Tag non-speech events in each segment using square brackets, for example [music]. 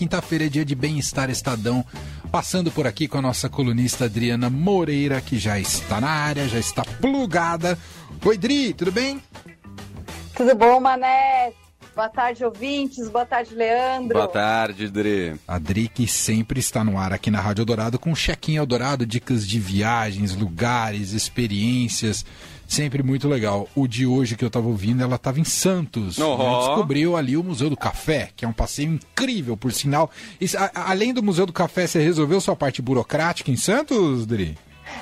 quinta-feira é dia de bem-estar Estadão. Passando por aqui com a nossa colunista Adriana Moreira, que já está na área, já está plugada. Oi, Dri, tudo bem? Tudo bom, Mané? Boa tarde, ouvintes. Boa tarde, Leandro. Boa tarde, Dri. A Dri que sempre está no ar aqui na Rádio Eldorado com um check-in Eldorado, dicas de viagens, lugares, experiências. Sempre muito legal. O de hoje que eu estava ouvindo, ela estava em Santos. Oh. Né? Descobriu ali o Museu do Café, que é um passeio incrível, por sinal. E, a, além do Museu do Café, você resolveu sua parte burocrática em Santos, Dri?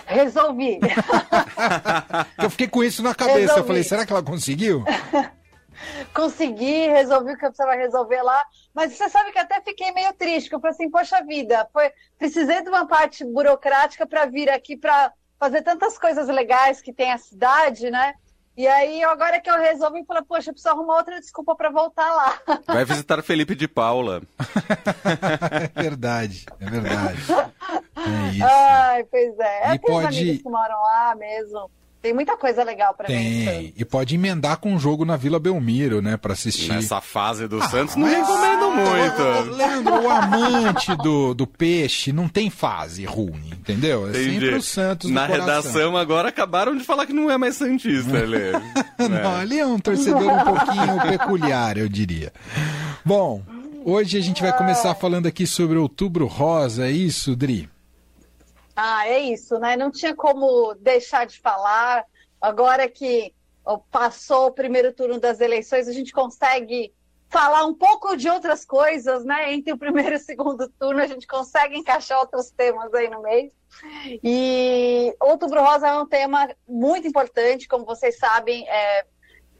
Resolvi. [laughs] eu fiquei com isso na cabeça. Resolvi. Eu falei, será que ela conseguiu? [laughs] Consegui, resolvi o que eu precisava resolver lá. Mas você sabe que até fiquei meio triste, porque eu falei assim, poxa vida, foi, precisei de uma parte burocrática para vir aqui para fazer tantas coisas legais que tem a cidade, né? E aí, agora que eu resolvi, falei, poxa, eu preciso arrumar outra desculpa para voltar lá. [laughs] Vai visitar Felipe de Paula. [laughs] é verdade, é verdade. [laughs] É isso. Ai, pois é. E é pode... amigos que moram lá mesmo. Tem muita coisa legal para ver. Tem. E pode emendar com um jogo na Vila Belmiro, né? Para assistir. Nessa fase do ah, Santos, não recomendo muito. Leandro, o amante do, do peixe não tem fase ruim, entendeu? É Entendi. sempre o Santos Na redação agora acabaram de falar que não é mais Santista, [laughs] Lê. não, é. ali é um torcedor um pouquinho [laughs] peculiar, eu diria. Bom, hoje a gente vai começar falando aqui sobre Outubro Rosa, é isso, Dri? Ah, é isso, né? Não tinha como deixar de falar. Agora que passou o primeiro turno das eleições, a gente consegue falar um pouco de outras coisas, né? Entre o primeiro e o segundo turno, a gente consegue encaixar outros temas aí no meio. E Outubro Rosa é um tema muito importante, como vocês sabem, é,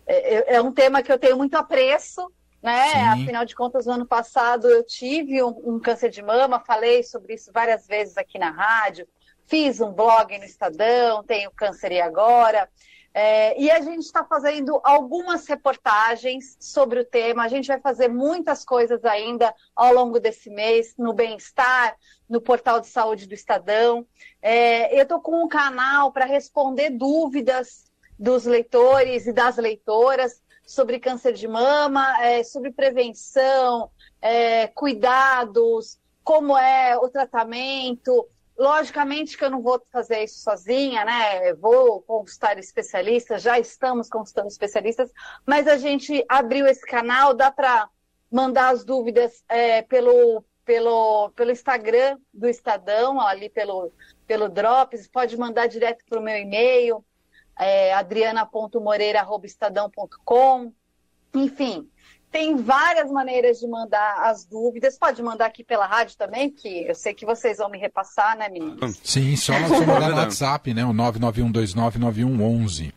é, é um tema que eu tenho muito apreço, né? Sim. Afinal de contas, no ano passado eu tive um, um, câncer de mama, falei sobre isso várias vezes aqui na rádio, fiz um blog no Estadão, tenho câncer e agora. É, e a gente está fazendo algumas reportagens sobre o tema. A gente vai fazer muitas coisas ainda ao longo desse mês no bem-estar, no portal de saúde do Estadão. É, eu estou com um canal para responder dúvidas dos leitores e das leitoras sobre câncer de mama, é, sobre prevenção, é, cuidados, como é o tratamento. Logicamente que eu não vou fazer isso sozinha, né? Vou consultar especialistas, já estamos consultando especialistas, mas a gente abriu esse canal, dá para mandar as dúvidas é, pelo, pelo, pelo Instagram do Estadão, ali pelo, pelo Drops, pode mandar direto para o meu e-mail, é, adriana.moreira.estadão.com. Enfim, tem várias maneiras de mandar as dúvidas. Pode mandar aqui pela rádio também, que eu sei que vocês vão me repassar, né, meninos? Sim, só, só mandar no [laughs] WhatsApp, né? O 991299111.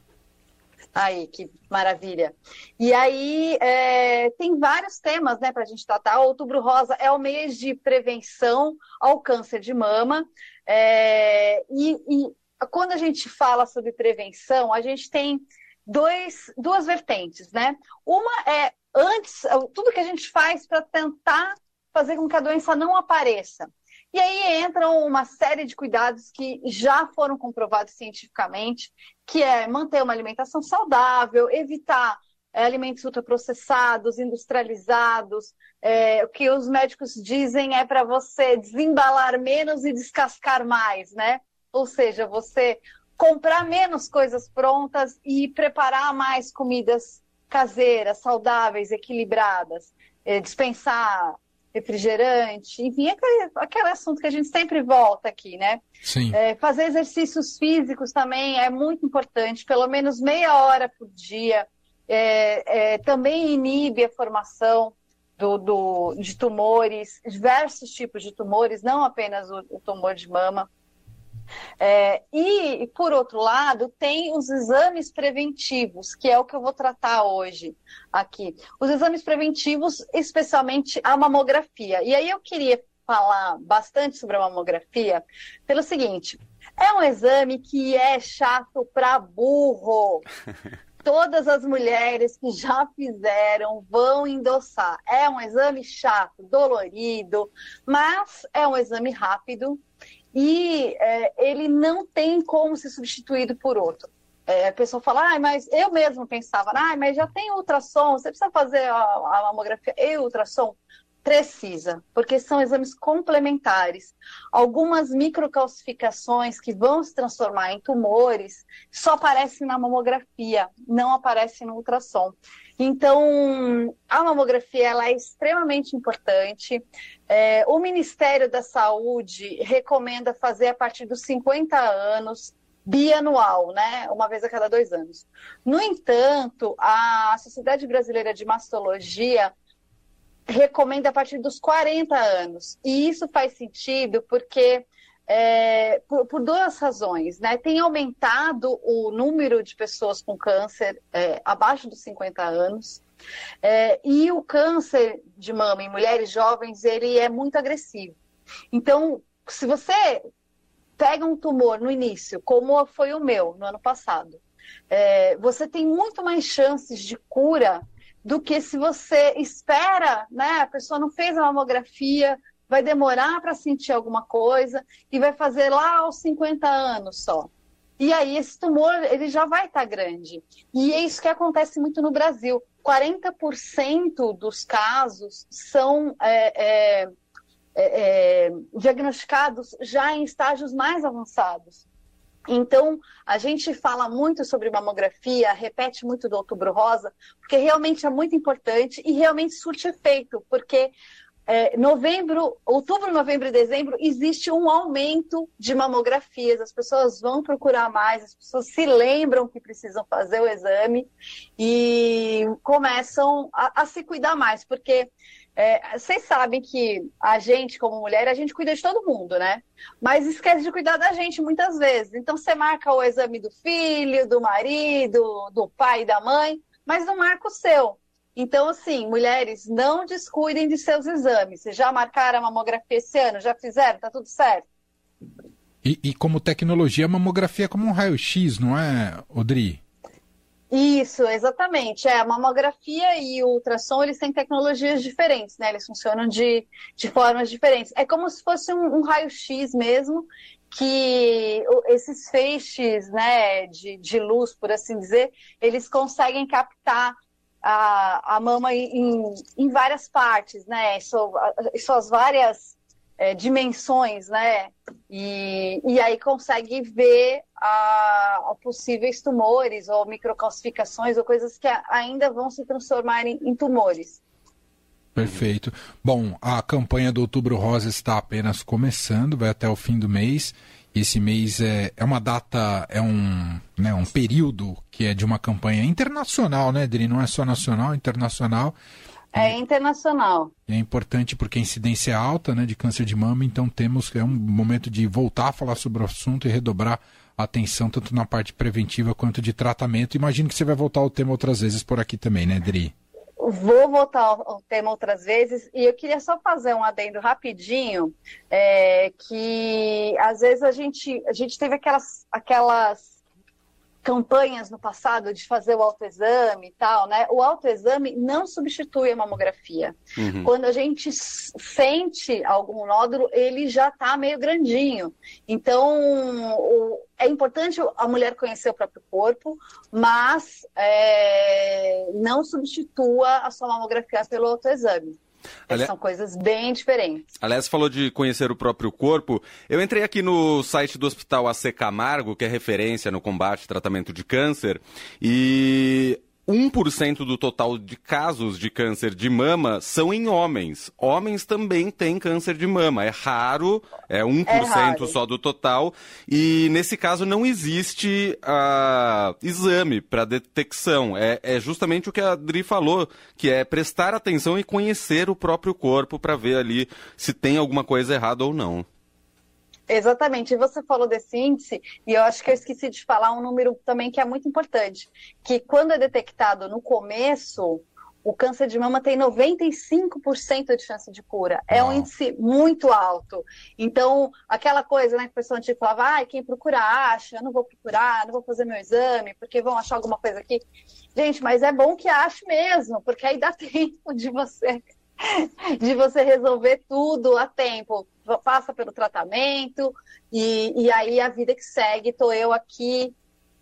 Aí, que maravilha. E aí, é, tem vários temas, né, para a gente tratar. Outubro Rosa é o mês de prevenção ao câncer de mama. É, e, e quando a gente fala sobre prevenção, a gente tem dois, duas vertentes, né? Uma é antes, tudo que a gente faz para tentar fazer com que a doença não apareça. E aí entram uma série de cuidados que já foram comprovados cientificamente, que é manter uma alimentação saudável, evitar é, alimentos ultraprocessados, industrializados. É, o que os médicos dizem é para você desembalar menos e descascar mais, né? Ou seja, você comprar menos coisas prontas e preparar mais comidas caseiras, saudáveis, equilibradas, é, dispensar refrigerante, enfim, aquele, aquele assunto que a gente sempre volta aqui, né? Sim. É, fazer exercícios físicos também é muito importante, pelo menos meia hora por dia. É, é, também inibe a formação do, do, de tumores, diversos tipos de tumores, não apenas o, o tumor de mama. É, e, por outro lado, tem os exames preventivos, que é o que eu vou tratar hoje aqui. Os exames preventivos, especialmente a mamografia. E aí eu queria falar bastante sobre a mamografia pelo seguinte: é um exame que é chato para burro. [laughs] Todas as mulheres que já fizeram vão endossar. É um exame chato, dolorido, mas é um exame rápido e é, ele não tem como ser substituído por outro. É, a pessoa fala, ah, mas eu mesmo pensava, ah, mas já tem ultrassom, você precisa fazer a, a mamografia e ultrassom? Precisa, porque são exames complementares. Algumas microcalcificações que vão se transformar em tumores só aparecem na mamografia, não aparecem no ultrassom. Então, a mamografia ela é extremamente importante. É, o Ministério da Saúde recomenda fazer a partir dos 50 anos, bianual, né? Uma vez a cada dois anos. No entanto, a Sociedade Brasileira de Mastologia recomenda a partir dos 40 anos. E isso faz sentido porque é, por, por, duas razões, né? Tem aumentado o número de pessoas com câncer é, abaixo dos 50 anos. É, e o câncer de mama em mulheres jovens, ele é muito agressivo. Então, se você pega um tumor no início, como foi o meu no ano passado, é, você tem muito mais chances de cura do que se você espera, né? A pessoa não fez a mamografia, vai demorar para sentir alguma coisa e vai fazer lá aos 50 anos só. E aí esse tumor ele já vai estar tá grande. E é isso que acontece muito no Brasil. 40% dos casos são é, é, é, é, diagnosticados já em estágios mais avançados. Então, a gente fala muito sobre mamografia, repete muito do outubro rosa, porque realmente é muito importante e realmente surte efeito, porque é, novembro, outubro, novembro e dezembro, existe um aumento de mamografias, as pessoas vão procurar mais, as pessoas se lembram que precisam fazer o exame e começam a, a se cuidar mais, porque é, vocês sabem que a gente, como mulher, a gente cuida de todo mundo, né? Mas esquece de cuidar da gente muitas vezes. Então você marca o exame do filho, do marido, do pai da mãe, mas não marca o seu. Então, assim, mulheres, não descuidem de seus exames. Vocês já marcaram a mamografia esse ano? Já fizeram? Tá tudo certo? E, e como tecnologia, a mamografia é como um raio-x, não é, Odri? Isso, exatamente. É, a mamografia e o ultrassom, eles têm tecnologias diferentes, né? Eles funcionam de, de formas diferentes. É como se fosse um, um raio-x mesmo, que esses feixes né, de, de luz, por assim dizer, eles conseguem captar a, a mama em, em várias partes, né? Em suas várias é, dimensões, né? E, e aí consegue ver a, a, possíveis tumores ou microcalcificações ou coisas que ainda vão se transformar em, em tumores. Perfeito. Bom, a campanha do Outubro Rosa está apenas começando, vai até o fim do mês. Esse mês é, é uma data, é um, né, um período que é de uma campanha internacional, né, Dri? Não é só nacional, é internacional. É internacional. É importante porque a incidência é alta né, de câncer de mama, então temos é um momento de voltar a falar sobre o assunto e redobrar a atenção tanto na parte preventiva quanto de tratamento. Imagino que você vai voltar ao tema outras vezes por aqui também, né, Dri? Vou voltar ao tema outras vezes e eu queria só fazer um adendo rapidinho, é, que às vezes a gente, a gente teve aquelas, aquelas campanhas no passado de fazer o autoexame e tal, né? O autoexame não substitui a mamografia. Uhum. Quando a gente sente algum nódulo, ele já está meio grandinho. Então, o, é importante a mulher conhecer o próprio corpo, mas é, não substitua a sua mamografia pelo autoexame. Ali... São coisas bem diferentes. Aliás, falou de conhecer o próprio corpo. Eu entrei aqui no site do Hospital AC Camargo, que é referência no combate e tratamento de câncer, e 1% do total de casos de câncer de mama são em homens. Homens também têm câncer de mama. É raro, é 1% é raro. só do total. E nesse caso não existe uh, exame para detecção. É, é, justamente o que a Adri falou, que é prestar atenção e conhecer o próprio corpo para ver ali se tem alguma coisa errada ou não. Exatamente. E você falou desse índice, e eu acho que eu esqueci de falar um número também que é muito importante, que quando é detectado no começo, o câncer de mama tem 95% de chance de cura. É um índice muito alto. Então, aquela coisa né, que a pessoa antiga falava, ah, quem procura acha, eu não vou procurar, não vou fazer meu exame, porque vão achar alguma coisa aqui. Gente, mas é bom que ache mesmo, porque aí dá [laughs] tempo de você de você resolver tudo a tempo. Passa pelo tratamento e, e aí a vida que segue, estou eu aqui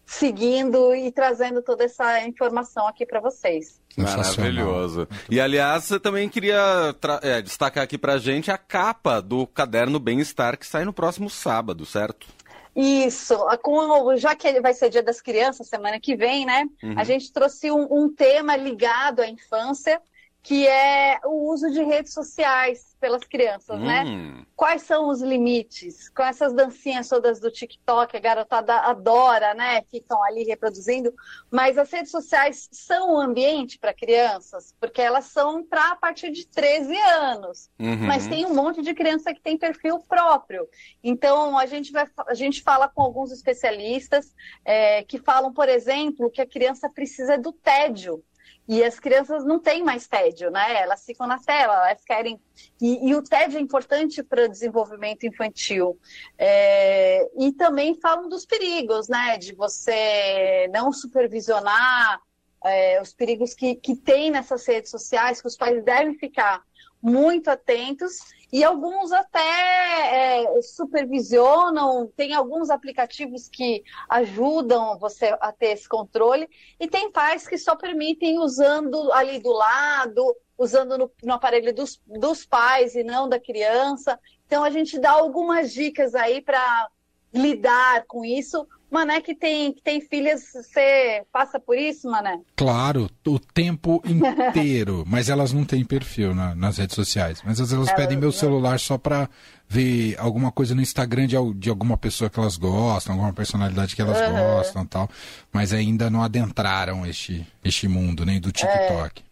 seguindo e trazendo toda essa informação aqui para vocês. Maravilhoso. E aliás, você também queria é, destacar aqui para gente a capa do caderno Bem-Estar que sai no próximo sábado, certo? Isso, com, já que ele vai ser Dia das Crianças semana que vem, né? Uhum. A gente trouxe um, um tema ligado à infância que é o uso de redes sociais pelas crianças, né? hum. né? Quais são os limites? Com essas dancinhas todas do TikTok, a garotada adora, né? Ficam ali reproduzindo. Mas as redes sociais são um ambiente para crianças, porque elas são para a partir de 13 anos. Uhum. Mas tem um monte de criança que tem perfil próprio. Então a gente vai, a gente fala com alguns especialistas é, que falam, por exemplo, que a criança precisa do tédio e as crianças não têm mais tédio, né? Elas ficam na tela, elas querem. E, e o tédio é importante para o desenvolvimento infantil. É... E também falam dos perigos, né? De você não supervisionar é, os perigos que, que tem nessas redes sociais, que os pais devem ficar muito atentos e alguns até é, supervisionam, tem alguns aplicativos que ajudam você a ter esse controle, e tem pais que só permitem usando ali do lado, usando no, no aparelho dos, dos pais e não da criança. Então a gente dá algumas dicas aí para lidar com isso, Mané que tem, que tem filhas, você passa por isso, Mané? Claro, o tempo [laughs] inteiro. mas elas não têm perfil na, nas redes sociais. Mas elas, elas pedem meu celular só para ver alguma coisa no Instagram de, de, alguma pessoa que elas gostam, alguma personalidade que elas uhum. gostam tal. Mas ainda não adentraram este, este mundo, nem do TikTok. É.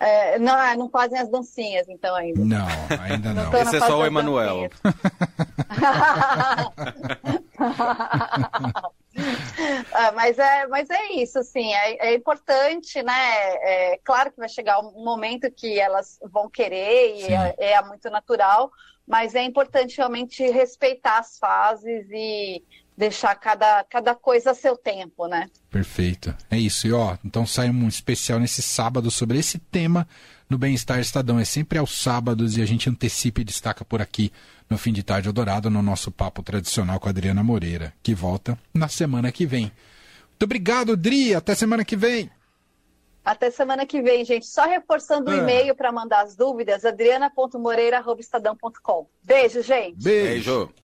É, não, ah, não fazem as dancinhas, então, ainda. Não, ainda não. não Esse é só o Emanuel. Ah, mas, é, mas é isso, assim, é, é importante, né? É, claro que vai chegar um momento que elas vão querer e é, é, muito natural, mas é importante realmente respeitar as fases e deixar cada, cada coisa a seu tempo, né? Perfeito. É isso. E ó, então sai um especial nesse sábado sobre esse tema no Bem-Estar Estadão. É sempre aos sábados e a gente antecipa e destaca por aqui no fim de tarde Eldorado, no nosso papo tradicional com a Adriana Moreira, que volta na semana que vem. Muito obrigado, Dri. Até semana que vem. Até semana que vem, gente. Só reforçando o é. e-mail para mandar as dúvidas, adriana.moreira.estadão.com. Beijo, gente. Beijo. Beijo.